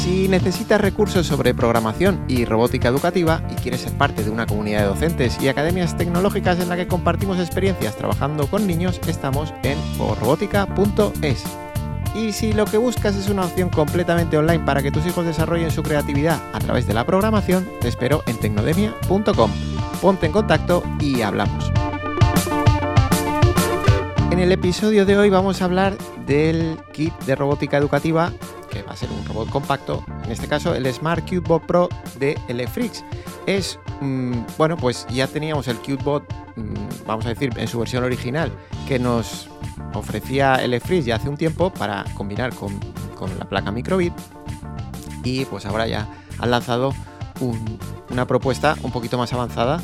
Si necesitas recursos sobre programación y robótica educativa y quieres ser parte de una comunidad de docentes y academias tecnológicas en la que compartimos experiencias trabajando con niños, estamos en robótica.es. Y si lo que buscas es una opción completamente online para que tus hijos desarrollen su creatividad a través de la programación, te espero en tecnodemia.com. Ponte en contacto y hablamos. En el episodio de hoy vamos a hablar del kit de robótica educativa que va a ser un robot compacto, en este caso el Smart CubeBot Pro de Elefrix. Es, mm, bueno, pues ya teníamos el CubeBot, mm, vamos a decir, en su versión original, que nos ofrecía Elefrix ya hace un tiempo para combinar con, la placa microbit y pues ahora ya han lanzado una propuesta un poquito más avanzada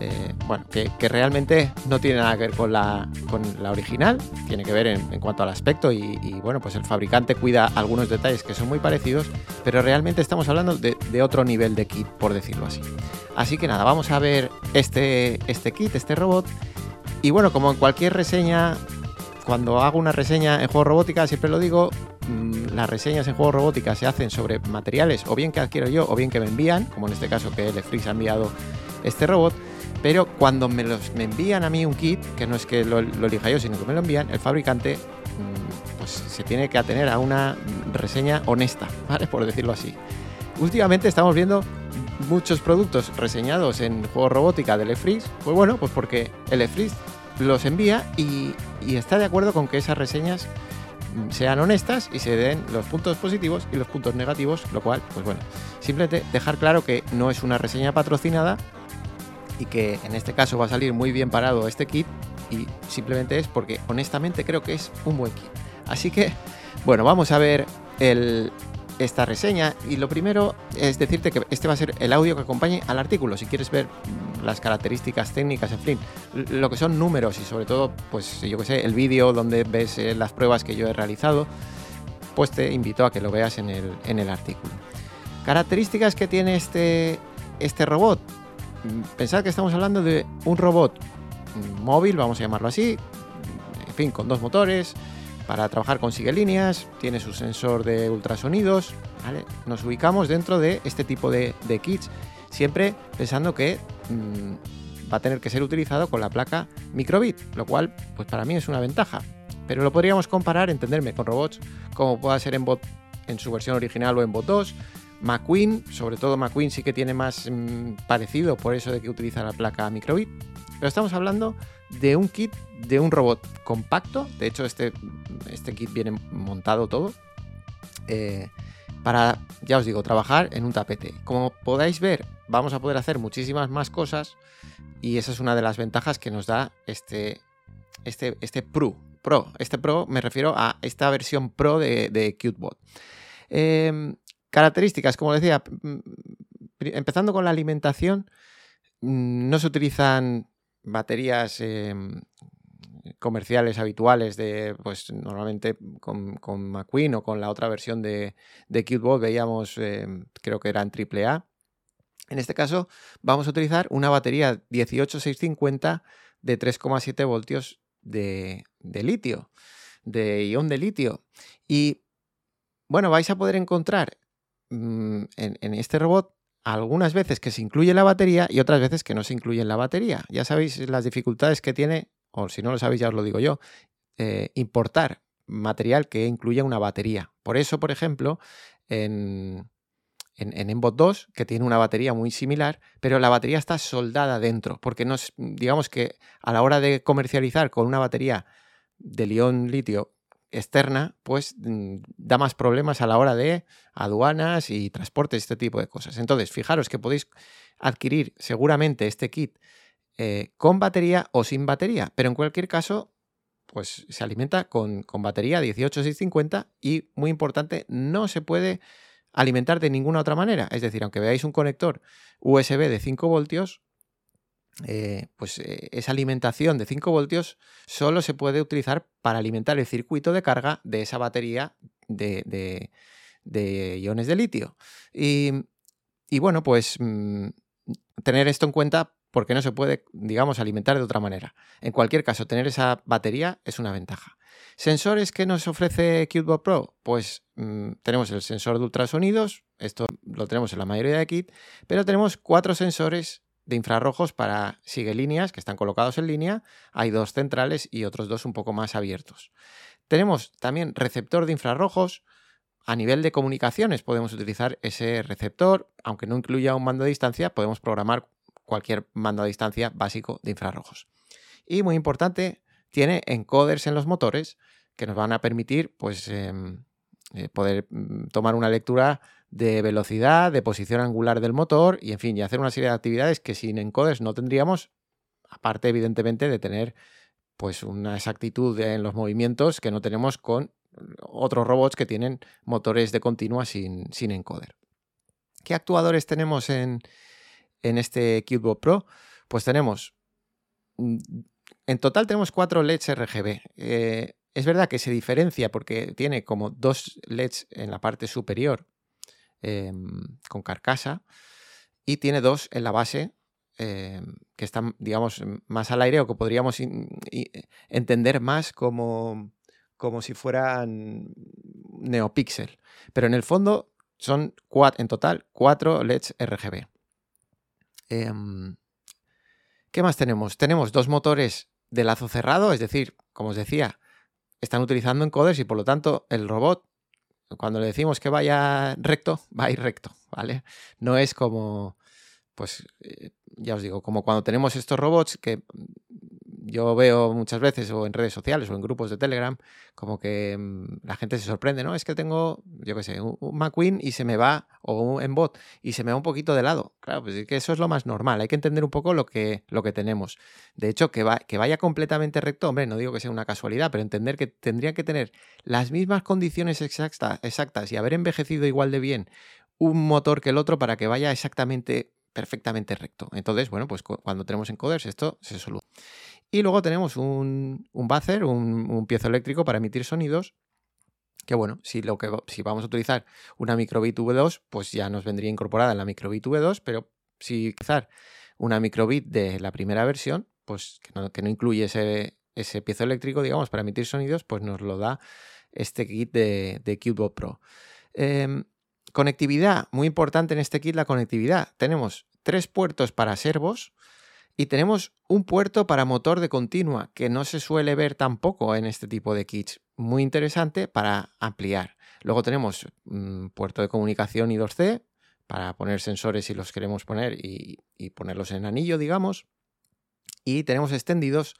eh, bueno, que, realmente no tiene nada que ver con la, con la original, tiene que ver en, cuanto al aspecto y, bueno, pues el fabricante cuida algunos detalles que son muy parecidos, pero realmente estamos hablando de, otro nivel de kit, por decirlo así. Así que nada, vamos a ver este, este kit, este robot, y bueno, como en cualquier reseña, cuando hago una reseña en juego robótica, siempre lo digo, mm, las reseñas en juego robótica se hacen sobre materiales o bien que adquiero yo o bien que me envían, como en este caso que el ha enviado este robot, pero cuando me, los, me envían a mí un kit, que no es que lo, elija yo, sino que me lo envían, el fabricante mm, pues, se tiene que atener a una reseña honesta, ¿vale? Por decirlo así. Últimamente estamos viendo muchos productos reseñados en juegos robótica del EFRIS, pues bueno, pues porque el EFRIS los envía y, y está de acuerdo con que esas reseñas mm, sean honestas y se den los puntos positivos y los puntos negativos, lo cual, pues bueno, simplemente dejar claro que no es una reseña patrocinada, y que en este caso va a salir muy bien parado este kit y simplemente es porque honestamente creo que es un buen kit. Así que, bueno, vamos a ver esta reseña y lo primero es decirte que este va a ser el audio que acompañe al artículo. Si quieres ver las características técnicas, en fin, lo que son números y sobre todo, pues yo que sé, el vídeo donde ves eh, las pruebas que yo he realizado, pues te invito a que lo veas en el, en el artículo. Características que tiene este, este robot pensad que estamos hablando de un robot móvil, vamos a llamarlo así, en fin, con dos motores, para trabajar con sigue líneas, tiene su sensor de ultrasonidos, Nos ubicamos dentro de este tipo de, kits, siempre pensando que mm, va a tener que ser utilizado con la placa microbit, lo cual, pues para mí es una ventaja. Pero lo podríamos comparar, entenderme, con robots como pueda ser en bot en su versión original o en bot 2, McQueen, sobre todo McQueen sí que tiene más mm, parecido por eso de que utiliza la placa microbit, pero estamos hablando de un kit de un robot compacto, de hecho este, este kit viene montado todo, eh, para, ya os digo, trabajar en un tapete. Como podáis ver, vamos a poder hacer muchísimas más cosas y esa es una de las ventajas que nos da este, este, este Pro. Pro. Este Pro me refiero a esta versión Pro de, de CuteBot. Em, Características, como decía, mm, empezando con la alimentación, mm, no se utilizan baterías em, comerciales habituales de, pues normalmente con, con, McQueen o con la otra versión de, de veíamos, em, creo que eran AAA. En este caso vamos a utilizar una batería 18650 de 3,7 voltios de, de litio, de ion de litio. Y bueno, vais a poder encontrar Mm, en, este robot algunas veces que se incluye la batería y otras veces que no se incluye la batería. Ya sabéis las dificultades que tiene, o si no lo sabéis ya os lo digo yo, eh, importar material que incluya una batería. Por eso, por ejemplo, en, en, en 2, que tiene una batería muy similar, pero la batería está soldada dentro, porque nos, digamos que a la hora de comercializar con una batería de ion litio externa, pues mm, da más problemas a la hora de aduanas y transportes, este tipo de cosas. Entonces, fijaros que podéis adquirir seguramente este kit eh, con batería o sin batería, pero en cualquier caso, pues se alimenta con, con batería 18650 y, muy importante, no se puede alimentar de ninguna otra manera. Es decir, aunque veáis un conector USB de 5 voltios, eh, pues eh, esa alimentación de 5 voltios solo se puede utilizar para alimentar el circuito de carga de esa batería de, iones de litio. Y, bueno, pues mm, tener esto en cuenta porque no se puede, digamos, alimentar de otra manera. En cualquier caso, tener esa batería es una ventaja. ¿Sensores que nos ofrece CuteBot Pro? Pues mm, tenemos el sensor de ultrasonidos, esto lo tenemos en la mayoría de kit, pero tenemos cuatro sensores de infrarrojos para sigue líneas que están colocados en línea. Hay dos centrales y otros dos un poco más abiertos. Tenemos también receptor de infrarrojos. A nivel de comunicaciones podemos utilizar ese receptor, aunque no incluya un mando a distancia, podemos programar cualquier mando a distancia básico de infrarrojos. Y muy importante, tiene encoders en los motores que nos van a permitir pues, em, eh, poder mm, tomar una lectura de velocidad, de posición angular del motor y en fin, y hacer una serie de actividades que sin encoders no tendríamos, aparte evidentemente de tener pues una exactitud en los movimientos que no tenemos con otros robots que tienen motores de continua sin, sin encoder. ¿Qué actuadores tenemos en, en este CubeBot Pro? Pues tenemos, mm, en total tenemos cuatro LEDs RGB. Eh, es verdad que se diferencia porque tiene como dos LEDs en la parte superior Em, con carcasa y tiene dos en la base em, que están, digamos, más al aire o que podríamos entender más como, como si fueran neopixel. Pero en el fondo son en total cuatro LEDs RGB. Em, ¿Qué más tenemos? Tenemos dos motores de lazo cerrado, es decir, como os decía, están utilizando encoders y por lo tanto el robot cuando le decimos que vaya recto, va a ir recto, ¿vale? No es como, pues, eh, ya os digo, como cuando tenemos estos robots que yo veo muchas veces o en redes sociales o en grupos de Telegram, como que mm, la gente se sorprende, ¿no? Es que tengo, yo qué sé, un, McQueen y se me va, o un en bot, y se me va un poquito de lado. Claro, pues es que eso es lo más normal, hay que entender un poco lo que, lo que tenemos. De hecho, que, va, que vaya completamente recto, hombre, no digo que sea una casualidad, pero entender que tendría que tener las mismas condiciones exactas y haber envejecido igual de bien un motor que el otro para que vaya exactamente perfectamente recto. Entonces, bueno, pues cuando tenemos encoders esto se soluciona. Y luego tenemos un, un buzzer, un, piezo eléctrico para emitir sonidos que bueno, si, lo que, si vamos a utilizar una microbit V2, pues ya nos vendría incorporada en la microbit V2, pero si utilizar una microbit de la primera versión, pues que no, incluye ese, ese, piezo eléctrico, digamos, para emitir sonidos, pues nos lo da este kit de, de CubeBot Pro. Em, conectividad, muy importante en este kit la conectividad. Tenemos tres puertos para servos, y tenemos un puerto para motor de continua, que no se suele ver tampoco en este tipo de kits. Muy interesante para ampliar. Luego tenemos mm, puerto de comunicación I2C para poner sensores si los queremos poner y, ponerlos en anillo, digamos. Y tenemos extendidos,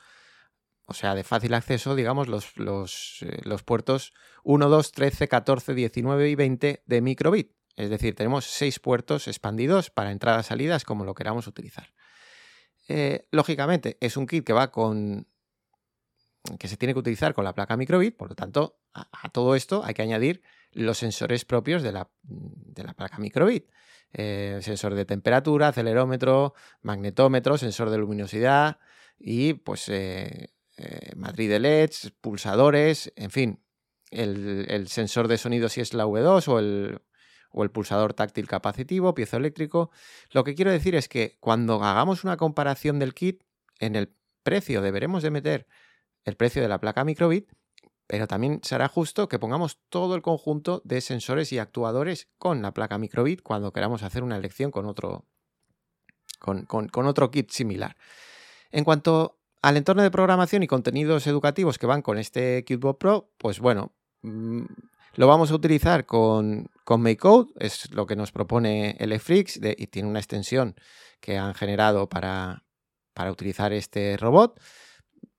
o sea, de fácil acceso, digamos, los, los, eh, los puertos 1, 2, 13, 14, 19 y 20 de microbit. Es decir, tenemos seis puertos expandidos para entradas salidas como lo queramos utilizar. Eh, lógicamente, es un kit que va con. que se tiene que utilizar con la placa microbit, por lo tanto, a, todo esto hay que añadir los sensores propios de la, de la placa microbit. Eh, sensor de temperatura, acelerómetro, magnetómetro, sensor de luminosidad y pues matriz de LEDs, pulsadores, en fin, el, sensor de sonido si es la V2 o el, o el pulsador táctil capacitivo, piezoeléctrico. Lo que quiero decir es que cuando hagamos una comparación del kit, en el precio deberemos de meter el precio de la placa microbit, pero también será justo que pongamos todo el conjunto de sensores y actuadores con la placa microbit cuando queramos hacer una elección con otro, con, otro kit similar. En cuanto al entorno de programación y contenidos educativos que van con este KitBot Pro, pues bueno, mm, lo vamos a utilizar con, con MakeCode, es lo que nos propone el y tiene una extensión que han generado para, para utilizar este robot.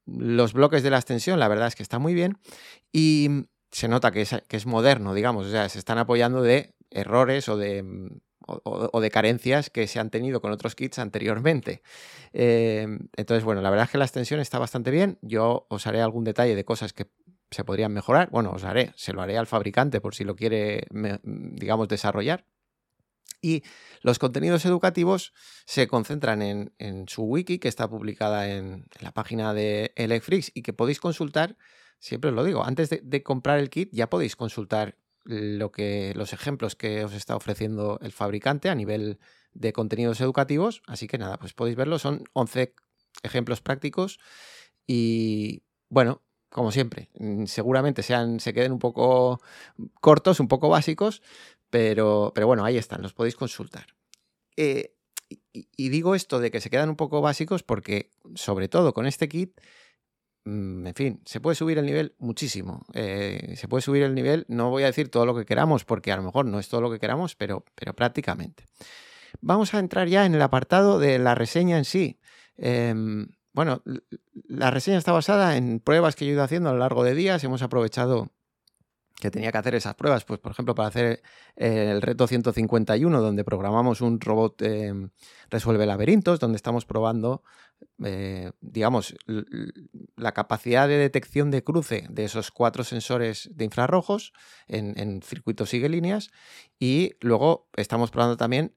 Los bloques de la extensión, la verdad es que está muy bien y se nota que es, que es moderno, digamos, o sea, se están apoyando de errores o de, o, de carencias que se han tenido con otros kits anteriormente. Eh, entonces, bueno, la verdad es que la extensión está bastante bien. Yo os haré algún detalle de cosas que se podrían mejorar. Bueno, os haré, se lo haré al fabricante por si lo quiere, digamos, desarrollar. Y los contenidos educativos se concentran en, su wiki, que está publicada en, la página de Electrix y que podéis consultar, siempre os lo digo, antes de, comprar el kit ya podéis consultar lo que, los ejemplos que os está ofreciendo el fabricante a nivel de contenidos educativos. Así que nada, pues podéis verlo, son 11 ejemplos prácticos y bueno, como siempre, mm, seguramente sean, se queden un poco cortos, un poco básicos, pero, pero bueno, ahí están, los podéis consultar. Eh, y, digo esto de que se quedan un poco básicos porque, sobre todo con este kit, en fin, se puede subir el nivel muchísimo. Eh, se puede subir el nivel, no voy a decir todo lo que queramos, porque a lo mejor no es todo lo que queramos, pero, pero prácticamente. Vamos a entrar ya en el apartado de la reseña en sí. Em, bueno, la reseña está basada en pruebas que yo he ido haciendo a lo largo de días. Hemos aprovechado que tenía que hacer esas pruebas, pues por ejemplo para hacer eh, el reto 151, donde programamos un robot em, resuelve laberintos, donde estamos probando, eh, digamos, la capacidad de detección de cruce de esos cuatro sensores de infrarrojos en, en circuitos sigue líneas, y luego estamos probando también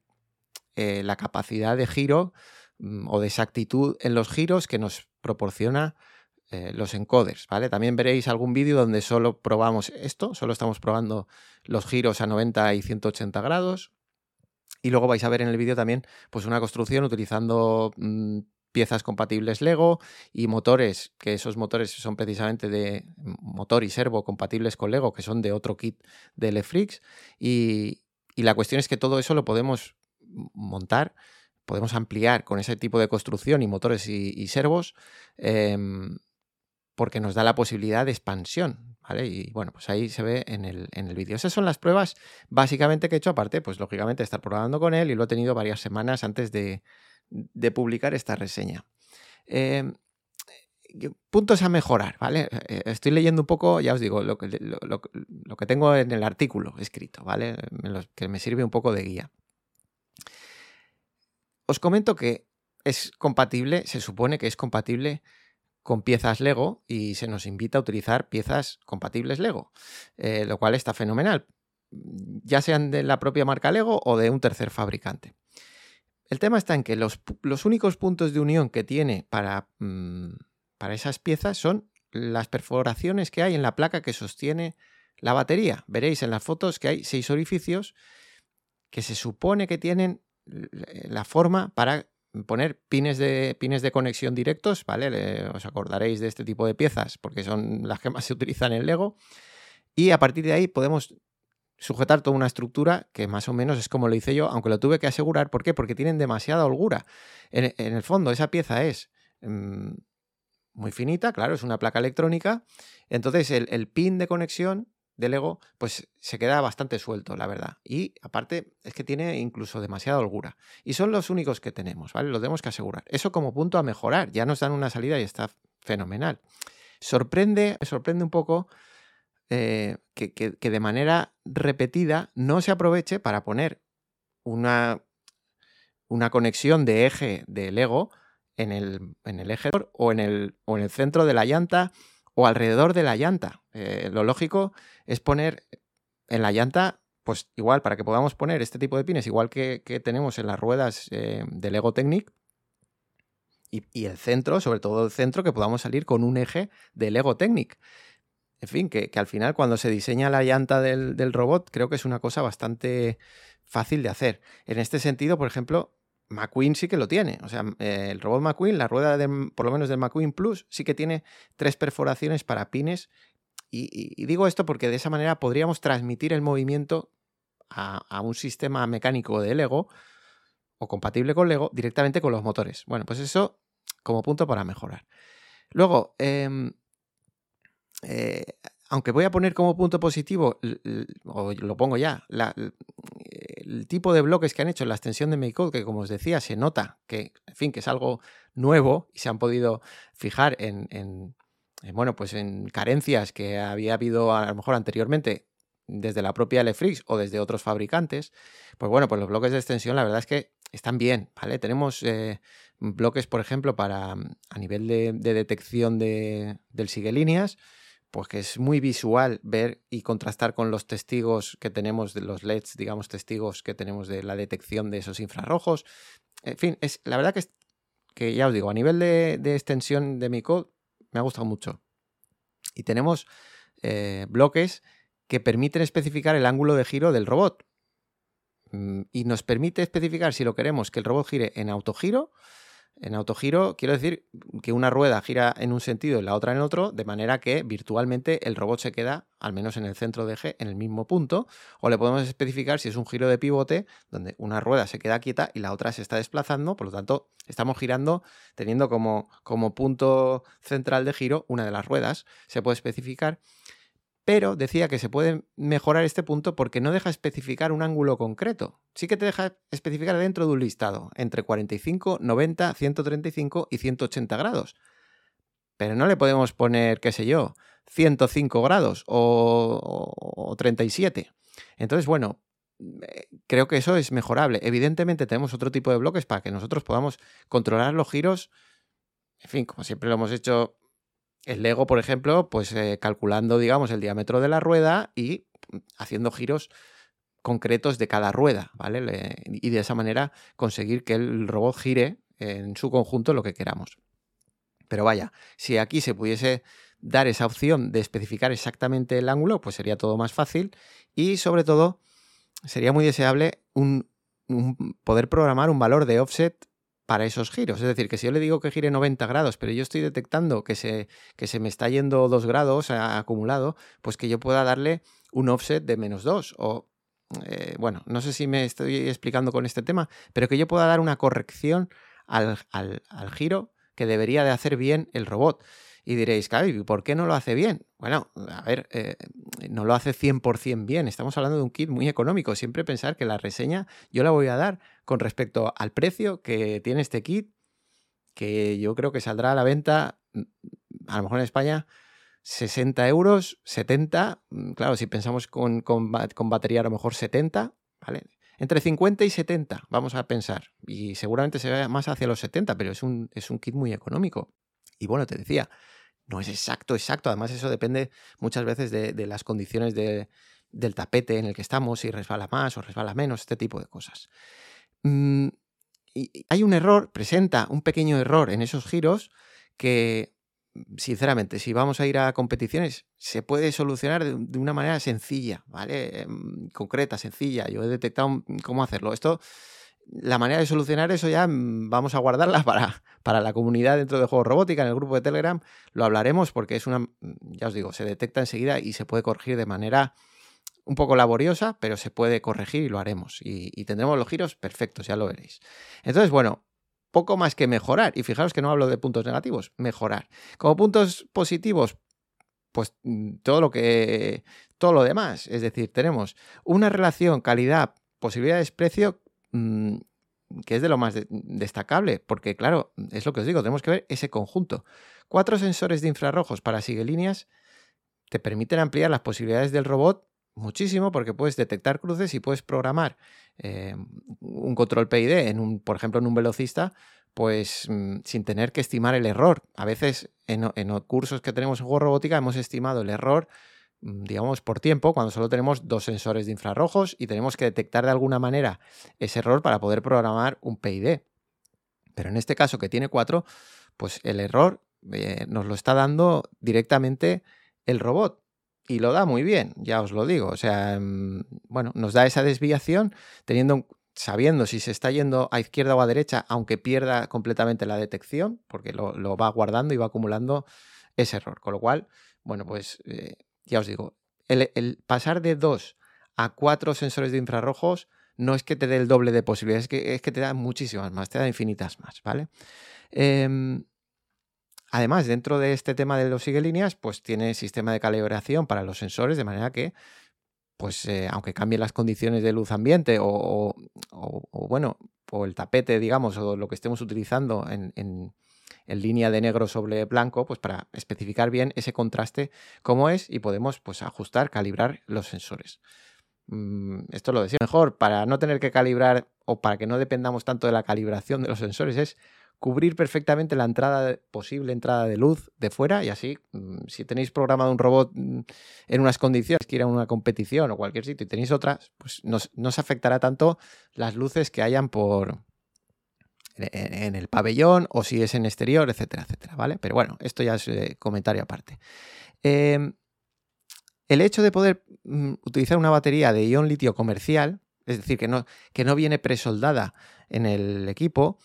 eh, la capacidad de giro mm, o de exactitud en los giros que nos proporciona eh, los encoders, ¿vale? También veréis algún vídeo donde solo probamos esto, solo estamos probando los giros a 90 y 180 grados. Y luego vais a ver en el vídeo también pues una construcción utilizando mm, piezas compatibles Lego y motores, que esos motores son precisamente de motor y servo compatibles con Lego, que son de otro kit de Lefrix. Y, la cuestión es que todo eso lo podemos montar, podemos ampliar con ese tipo de construcción y motores y, servos. Em, porque nos da la posibilidad de expansión, ¿vale? Y bueno, pues ahí se ve en el, en el vídeo. Esas son las pruebas básicamente que he hecho, aparte, pues lógicamente estar probando con él y lo he tenido varias semanas antes de, publicar esta reseña. Em, puntos a mejorar, ¿vale? Eh, estoy leyendo un poco, ya os digo, lo que, lo, que tengo en el artículo escrito, ¿vale? Que me sirve un poco de guía. Os comento que es compatible, se supone que es compatible con piezas Lego y se nos invita a utilizar piezas compatibles Lego, eh, lo cual está fenomenal, ya sean de la propia marca Lego o de un tercer fabricante. El tema está en que los, únicos puntos de unión que tiene para, mm, para esas piezas son las perforaciones que hay en la placa que sostiene la batería. Veréis en las fotos que hay seis orificios que se supone que tienen la forma para poner pines de, pines de conexión directos, ¿vale? os acordaréis de este tipo de piezas porque son las que más se utilizan en Lego. Y a partir de ahí podemos sujetar toda una estructura que más o menos es como lo hice yo, aunque lo tuve que asegurar. ¿Por qué? Porque tienen demasiada holgura. En, el fondo, esa pieza es mm, muy finita, claro, es una placa electrónica. Entonces, el pin de conexión de Lego, pues se queda bastante suelto, la verdad. Y aparte es que tiene incluso demasiada holgura. Y son los únicos que tenemos, ¿vale? Lo tenemos que asegurar. Eso como punto a mejorar. Ya nos dan una salida y está fenomenal. Sorprende, sorprende un poco eh, que, de manera repetida no se aproveche para poner una, una conexión de eje de Lego en el, en el eje o en el, o en el centro de la llanta o alrededor de la llanta. Eh, lo lógico es poner en la llanta, pues igual, para que podamos poner este tipo de pines, igual que, tenemos en las ruedas eh, de Lego Technic, y, el centro, sobre todo el centro, que podamos salir con un eje de Lego Technic. En fin, que, al final cuando se diseña la llanta del, del robot, creo que es una cosa bastante fácil de hacer. En este sentido, por ejemplo, McQueen sí que lo tiene. O sea, el robot McQueen, la rueda de, por lo menos del McQueen Plus, sí que tiene tres perforaciones para pines. Y, digo esto porque de esa manera podríamos transmitir el movimiento a, un sistema mecánico de Lego o compatible con Lego directamente con los motores. Bueno, pues eso como punto para mejorar. Luego, em, eh, aunque voy a poner como punto positivo, o lo pongo ya, el tipo de bloques que han hecho en la extensión de MakeCode, que como os decía, se nota que, fin, que es algo nuevo y se han podido fijar en, bueno, pues en carencias que había habido a lo mejor anteriormente desde la propia Lefrix o desde otros fabricantes, pues bueno, pues los bloques de extensión la verdad es que están bien, ¿vale? Tenemos eh, bloques, por ejemplo, para a nivel de, detección de, del sigue líneas, pues que es muy visual ver y contrastar con los testigos que tenemos de los LEDs, digamos, testigos que tenemos de la detección de esos infrarrojos. En fin, es, la verdad que, es, que ya os digo, a nivel de, extensión de mi code, me ha gustado mucho. Y tenemos eh, bloques que permiten especificar el ángulo de giro del robot. Mm, y nos permite especificar si lo queremos que el robot gire en autogiro en autogiro quiero decir que una rueda gira en un sentido y la otra en otro, de manera que virtualmente el robot se queda, al menos en el centro de eje, en el mismo punto. O le podemos especificar si es un giro de pivote, donde una rueda se queda quieta y la otra se está desplazando, por lo tanto estamos girando teniendo como, como punto central de giro una de las ruedas. Se puede especificar pero decía que se puede mejorar este punto porque no deja especificar un ángulo concreto. Sí que te deja especificar dentro de un listado, entre 45, 90, 135 y 180 grados. Pero no le podemos poner, qué sé yo, 105 grados o, 37. Entonces, bueno, creo que eso es mejorable. Evidentemente tenemos otro tipo de bloques para que nosotros podamos controlar los giros. En fin, como siempre lo hemos hecho el Lego, por ejemplo, pues eh, calculando, digamos, el diámetro de la rueda y haciendo giros concretos de cada rueda, ¿vale? y de esa manera conseguir que el robot gire en su conjunto lo que queramos. Pero vaya, si aquí se pudiese dar esa opción de especificar exactamente el ángulo, pues sería todo más fácil y sobre todo sería muy deseable un, poder programar un valor de offset para esos giros. Es decir, que si yo le digo que gire 90 grados, pero yo estoy detectando que se, que se me está yendo 2 grados acumulado, pues que yo pueda darle un offset de menos 2 o... Eh, bueno, no sé si me estoy explicando con este tema, pero que yo pueda dar una corrección al, al, al giro que debería de hacer bien el robot. Y diréis, ¿y ¿por qué no lo hace bien? Bueno, a ver, eh, no lo hace 100% bien. Estamos hablando de un kit muy económico. Siempre pensar que la reseña yo la voy a dar con respecto al precio que tiene este kit, que yo creo que saldrá a la venta, mm, a lo mejor en España, 60 euros, 70. Mm, claro, si pensamos con, con, batería, a lo mejor 70, ¿vale? Entre 50 y 70, vamos a pensar. Y seguramente se vaya más hacia los 70, pero es un, es un kit muy económico. Y bueno, te decía, no es exacto, exacto. Además, eso depende muchas veces de, las condiciones del tapete en el que estamos, si resbala más o resbala menos, este tipo de cosas. Mm, hay un error, presenta un pequeño error en esos giros que, sinceramente, si vamos a ir a competiciones, se puede solucionar de, de una manera sencilla, ¿vale? Em, concreta, sencilla. Yo he detectado cómo hacerlo. Esto la manera de solucionar eso ya mm, vamos a guardarla para, para la comunidad dentro de Juegos Robótica, en el grupo de Telegram. Lo hablaremos porque es una, mm, ya os digo, se detecta enseguida y se puede corregir de manera un poco laboriosa, pero se puede corregir y lo haremos. Y, tendremos los giros perfectos, ya lo veréis. Entonces, bueno, poco más que mejorar. Y fijaros que no hablo de puntos negativos, mejorar. Como puntos positivos, pues mm, todo lo que. todo lo demás. Es decir, tenemos una relación calidad, posibilidades, Mm, que es de lo más destacable, porque claro, es lo que os digo, tenemos que ver ese conjunto. Cuatro sensores de infrarrojos para líneas te permiten ampliar las posibilidades del robot muchísimo porque puedes detectar cruces y puedes programar eh, un control PID por ejemplo, en un velocista, pues mm, sin tener que estimar el error. A veces en, en cursos que tenemos en juego robótica hemos estimado el error digamos, por tiempo, cuando solo tenemos dos sensores de infrarrojos y tenemos que detectar de alguna manera ese error para poder programar un PID. Pero en este caso que tiene cuatro, pues el error eh, nos lo está dando directamente el robot. Y lo da muy bien, ya os lo digo. O sea, mm, bueno, nos da esa desviación teniendo, sabiendo si se está yendo a izquierda o a derecha, aunque pierda completamente la detección, porque lo, va guardando y va acumulando ese error. Con lo cual, bueno, pues eh, ya os digo, el, pasar de dos a cuatro sensores de infrarrojos no es que te dé el doble de posibilidades, es que, es que te da muchísimas más, te da infinitas más, ¿vale? Em, además, dentro de este tema de los sigue líneas, pues tiene sistema de calibración para los sensores, de manera que, pues, eh, aunque cambien las condiciones de luz ambiente o, bueno, o el tapete, digamos, o lo que estemos utilizando en línea de negro sobre blanco, pues para especificar bien ese contraste cómo es y podemos pues ajustar, calibrar los sensores. Mm, esto lo decía mejor, para no tener que calibrar o para que no dependamos tanto de la calibración de los sensores, es cubrir perfectamente la entrada, posible entrada de luz de fuera y así, mm, si tenéis programado un robot mm, en unas condiciones que ir a una competición o cualquier sitio y tenéis otras, pues no, os afectará tanto las luces que hayan por en, el pabellón o si es en exterior, etcétera, etcétera, ¿vale? Pero bueno, esto ya es eh, comentario aparte. Em, el hecho de poder mm, utilizar una batería de ion litio comercial, es decir, que no, que no viene presoldada en el equipo,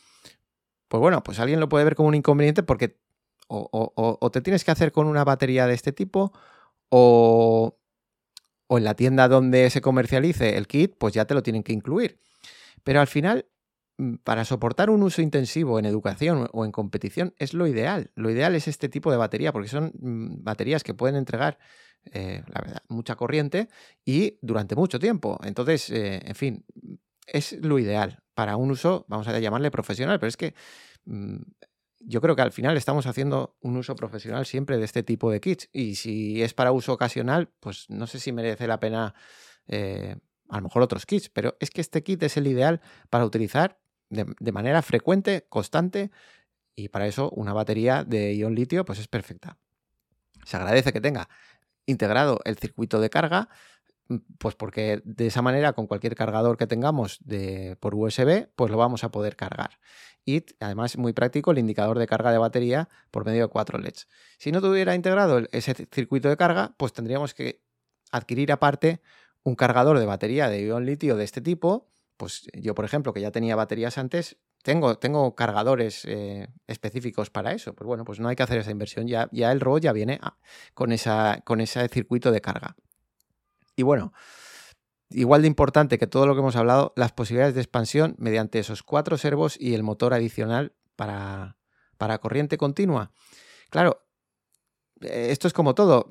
pues bueno, pues alguien lo puede ver como un inconveniente porque o, te tienes que hacer con una batería de este tipo o, o en la tienda donde se comercialice el kit, pues ya te lo tienen que incluir. Pero al final, para soportar un uso intensivo en educación o en competición es lo ideal. Lo ideal es este tipo de batería porque son mm, baterías que pueden entregar, eh, mucha corriente y durante mucho tiempo. Entonces, eh, en fin, es lo ideal para un uso, vamos a llamarle profesional, pero es que mm, yo creo que al final estamos haciendo un uso profesional siempre de este tipo de kits y si es para uso ocasional, pues no sé si merece la pena eh, a lo mejor otros kits, pero es que este kit es el ideal para utilizar de, manera frecuente, constante y para eso una batería de ion litio pues es perfecta. Se agradece que tenga integrado el circuito de carga, Mm, pues porque de esa manera con cualquier cargador que tengamos de, por USB, pues lo vamos a poder cargar. Y además muy práctico el indicador de carga de batería por medio de cuatro LEDs. Si no tuviera integrado ese circuito de carga, pues tendríamos que adquirir aparte un cargador de batería de ion litio de este tipo. Pues yo, por ejemplo, que ya tenía baterías antes, tengo, tengo cargadores eh, específicos para eso. Pues bueno, pues no hay que hacer esa inversión. Ya, ya el RO ya viene con, esa, con ese circuito de carga. Y bueno, igual de importante que todo lo que hemos hablado, las posibilidades de expansión mediante esos cuatro servos y el motor adicional para, para corriente continua. Claro, eh, esto es como todo.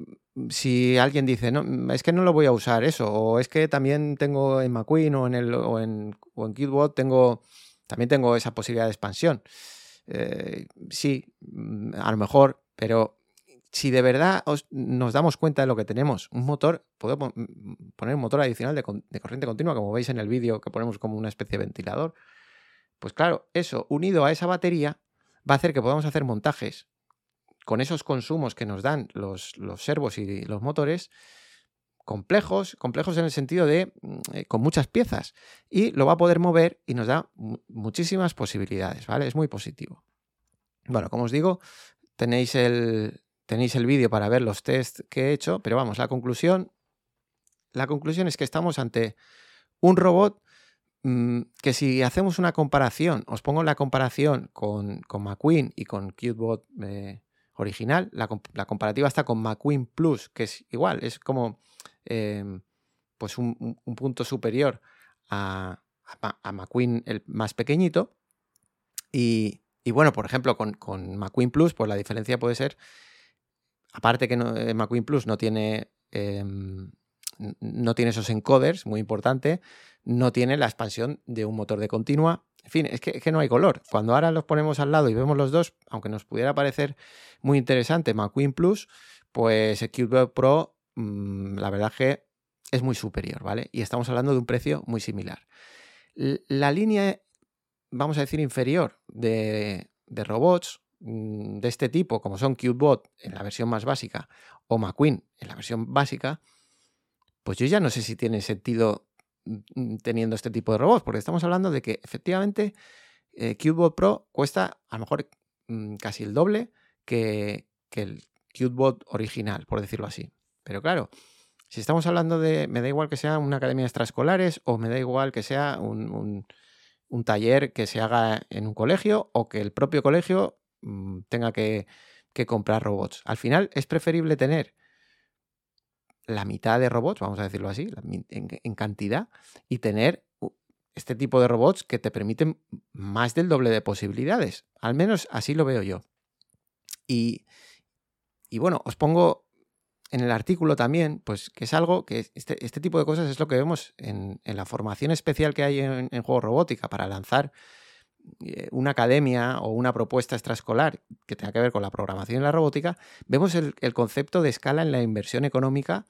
Si alguien dice, no, es que no lo voy a usar eso, o es que también tengo en McQueen o en, el, o en, o en tengo, también tengo esa posibilidad de expansión. Eh, sí, mm, a lo mejor, pero si de verdad nos damos cuenta de lo que tenemos, un motor, podemos poner un motor adicional de, corriente continua, como veis en el vídeo que ponemos como una especie de ventilador, pues claro, eso unido a esa batería va a hacer que podamos hacer montajes con esos consumos que nos dan los, los servos y los motores complejos, complejos en el sentido de mm, eh, con muchas piezas y lo va a poder mover y nos da muchísimas posibilidades, ¿vale? Es muy positivo. Bueno, como os digo, tenéis el, Tenéis el vídeo para ver los tests que he hecho, pero vamos, la conclusión, la conclusión es que estamos ante un robot mm, que si hacemos una comparación, os pongo la comparación con, con McQueen y con CubeBot eh, original, la, comparativa está con McQueen Plus, que es igual, es como em, pues un, punto superior a, a, McQueen el más pequeñito. Y, bueno, por ejemplo, con, con McQueen Plus, pues la diferencia puede ser aparte que no, eh, McQueen Plus no tiene, em, no tiene esos encoders, muy importante, no tiene la expansión de un motor de continua. En fin, es que, no hay color. Cuando ahora los ponemos al lado y vemos los dos, aunque nos pudiera parecer muy interesante McQueen Plus, pues el QBot Pro, mm, la verdad que es muy superior, ¿vale? Y estamos hablando de un precio muy similar. La línea, vamos a decir, inferior de, robots Mm, de este tipo, como son CubeBot en la versión más básica o McQueen en la versión básica, pues yo ya no sé si tiene sentido teniendo este tipo de robots, porque estamos hablando de que efectivamente eh, CubeBot Pro cuesta a lo mejor casi el doble que, el CubeBot original, por decirlo así. Pero claro, si estamos hablando de, me da igual que sea una academia extraescolares o me da igual que sea un, un taller que se haga en un colegio o que el propio colegio Mm, tenga que, comprar robots. Al final es preferible tener la mitad de robots, vamos a decirlo así, en, cantidad, y tener este tipo de robots que te permiten más del doble de posibilidades. Al menos así lo veo yo. Y, bueno, os pongo en el artículo también, pues que es algo que este, este tipo de cosas es lo que vemos en, la formación especial que hay en, en juego robótica para lanzar una academia o una propuesta extraescolar que tenga que ver con la programación y la robótica, vemos el, concepto de escala en la inversión económica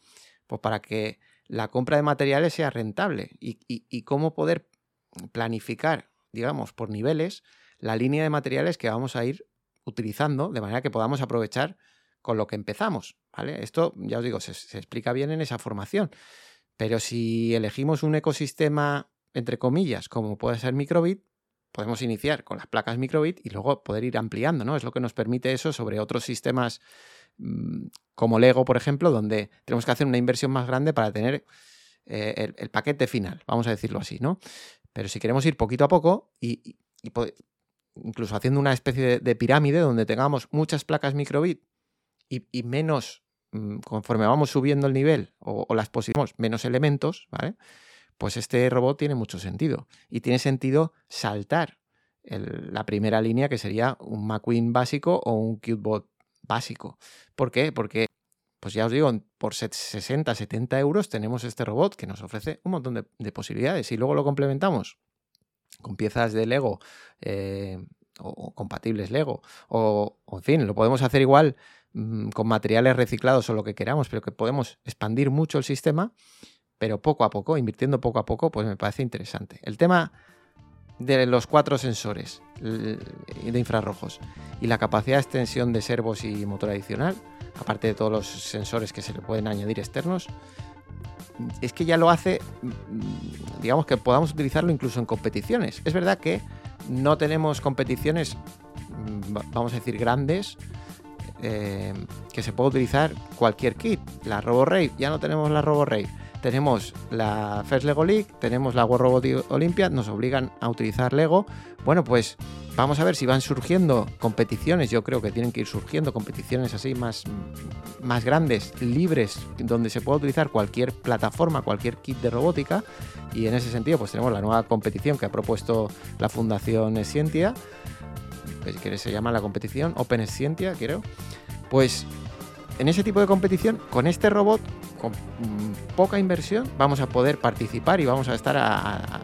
pues para que la compra de materiales sea rentable y, cómo poder planificar, digamos, por niveles, la línea de materiales que vamos a ir utilizando de manera que podamos aprovechar con lo que empezamos. ¿vale? Esto, ya os digo, se explica bien en esa formación. Pero si elegimos un ecosistema, entre comillas, como puede ser microbit, podemos iniciar con las placas microbit y luego poder ir ampliando, ¿no? Es lo que nos permite eso sobre otros sistemas mm, como Lego, por ejemplo, donde tenemos que hacer una inversión más grande para tener eh, el, paquete final, vamos a decirlo así, ¿no? Pero si queremos ir poquito a poco y, incluso haciendo una especie de, pirámide donde tengamos muchas placas microbit y, menos, mm, conforme vamos subiendo el nivel o, las posicionamos, menos elementos, ¿vale? Pues este robot tiene mucho sentido. Y tiene sentido saltar la primera línea que sería un McQueen básico o un CubeBot básico. ¿Por qué? Porque, pues ya os digo, por 60, 70 euros tenemos este robot que nos ofrece un montón de, posibilidades. Y luego lo complementamos con piezas de Lego eh, o, compatibles Lego. O, en fin, lo podemos hacer igual mm, con materiales reciclados o lo que queramos, pero que podemos expandir mucho el sistema pero poco a poco, invirtiendo poco a poco, pues me parece interesante. El tema de los cuatro sensores de infrarrojos y la capacidad de extensión de servos y motor adicional, aparte de todos los sensores que se le pueden añadir externos, es que ya lo hace, mm, digamos que podamos utilizarlo incluso en competiciones. Es verdad que no tenemos competiciones, mm, vamos a decir, grandes, eh, que se puede utilizar cualquier kit. La RoboRave, ya no tenemos la RoboRave tenemos la First Lego League, tenemos la World Robot Olympiad, nos obligan a utilizar Lego. Bueno, pues vamos a ver si van surgiendo competiciones, yo creo que tienen que ir surgiendo competiciones así más, más grandes, libres, donde se pueda utilizar cualquier plataforma, cualquier kit de robótica. Y en ese sentido, pues tenemos la nueva competición que ha propuesto la Fundación Scientia, que se llama la competición Open Scientia, creo. Pues en ese tipo de competición, con este robot, con mm, poca inversión, vamos a poder participar y vamos a estar a,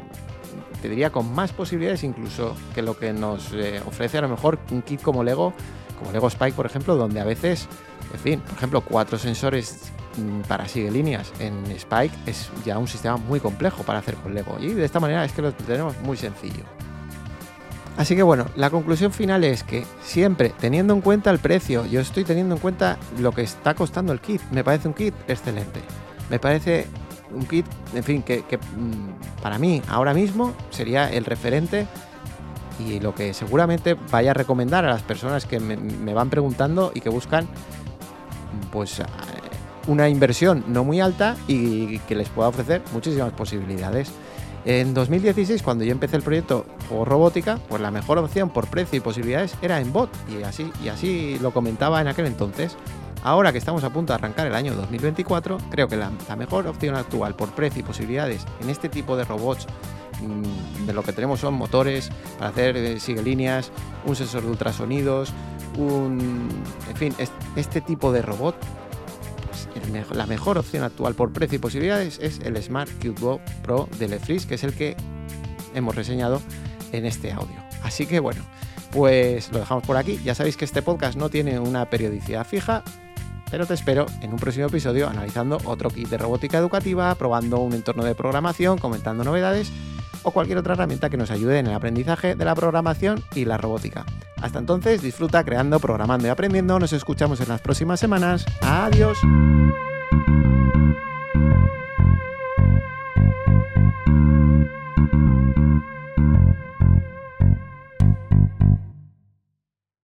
te diría, con más posibilidades incluso que lo que nos eh, ofrece a lo mejor un kit como Lego, como Lego Spike, por ejemplo, donde a veces, en fin, por ejemplo, cuatro sensores mm, para sigue líneas en Spike es ya un sistema muy complejo para hacer con Lego. Y de esta manera es que lo tenemos muy sencillo. Así que bueno, la conclusión final es que siempre teniendo en cuenta el precio, yo estoy teniendo en cuenta lo que está costando el kit. Me parece un kit excelente. Me parece un kit, en fin, que, mm, para mí ahora mismo sería el referente y lo que seguramente vaya a recomendar a las personas que me, me van preguntando y que buscan pues una inversión no muy alta y que les pueda ofrecer muchísimas posibilidades. En 2016, cuando yo empecé el proyecto Juego Robótica, pues la mejor opción por precio y posibilidades era en bot, y así, y así lo comentaba en aquel entonces. Ahora que estamos a punto de arrancar el año 2024, creo que la, mejor opción actual por precio y posibilidades en este tipo de robots, mm, de lo que tenemos son motores para hacer eh, sigue líneas, un sensor de ultrasonidos, un. En fin, este tipo de robot la mejor opción actual por precio y posibilidades es el Smart Cube Pro de Lefris, que es el que hemos reseñado en este audio. Así que bueno, pues lo dejamos por aquí. Ya sabéis que este podcast no tiene una periodicidad fija, pero te espero en un próximo episodio analizando otro kit de robótica educativa, probando un entorno de programación, comentando novedades o cualquier otra herramienta que nos ayude en el aprendizaje de la programación y la robótica. Hasta entonces, disfruta creando, programando y aprendiendo. Nos escuchamos en las próximas semanas. Adiós.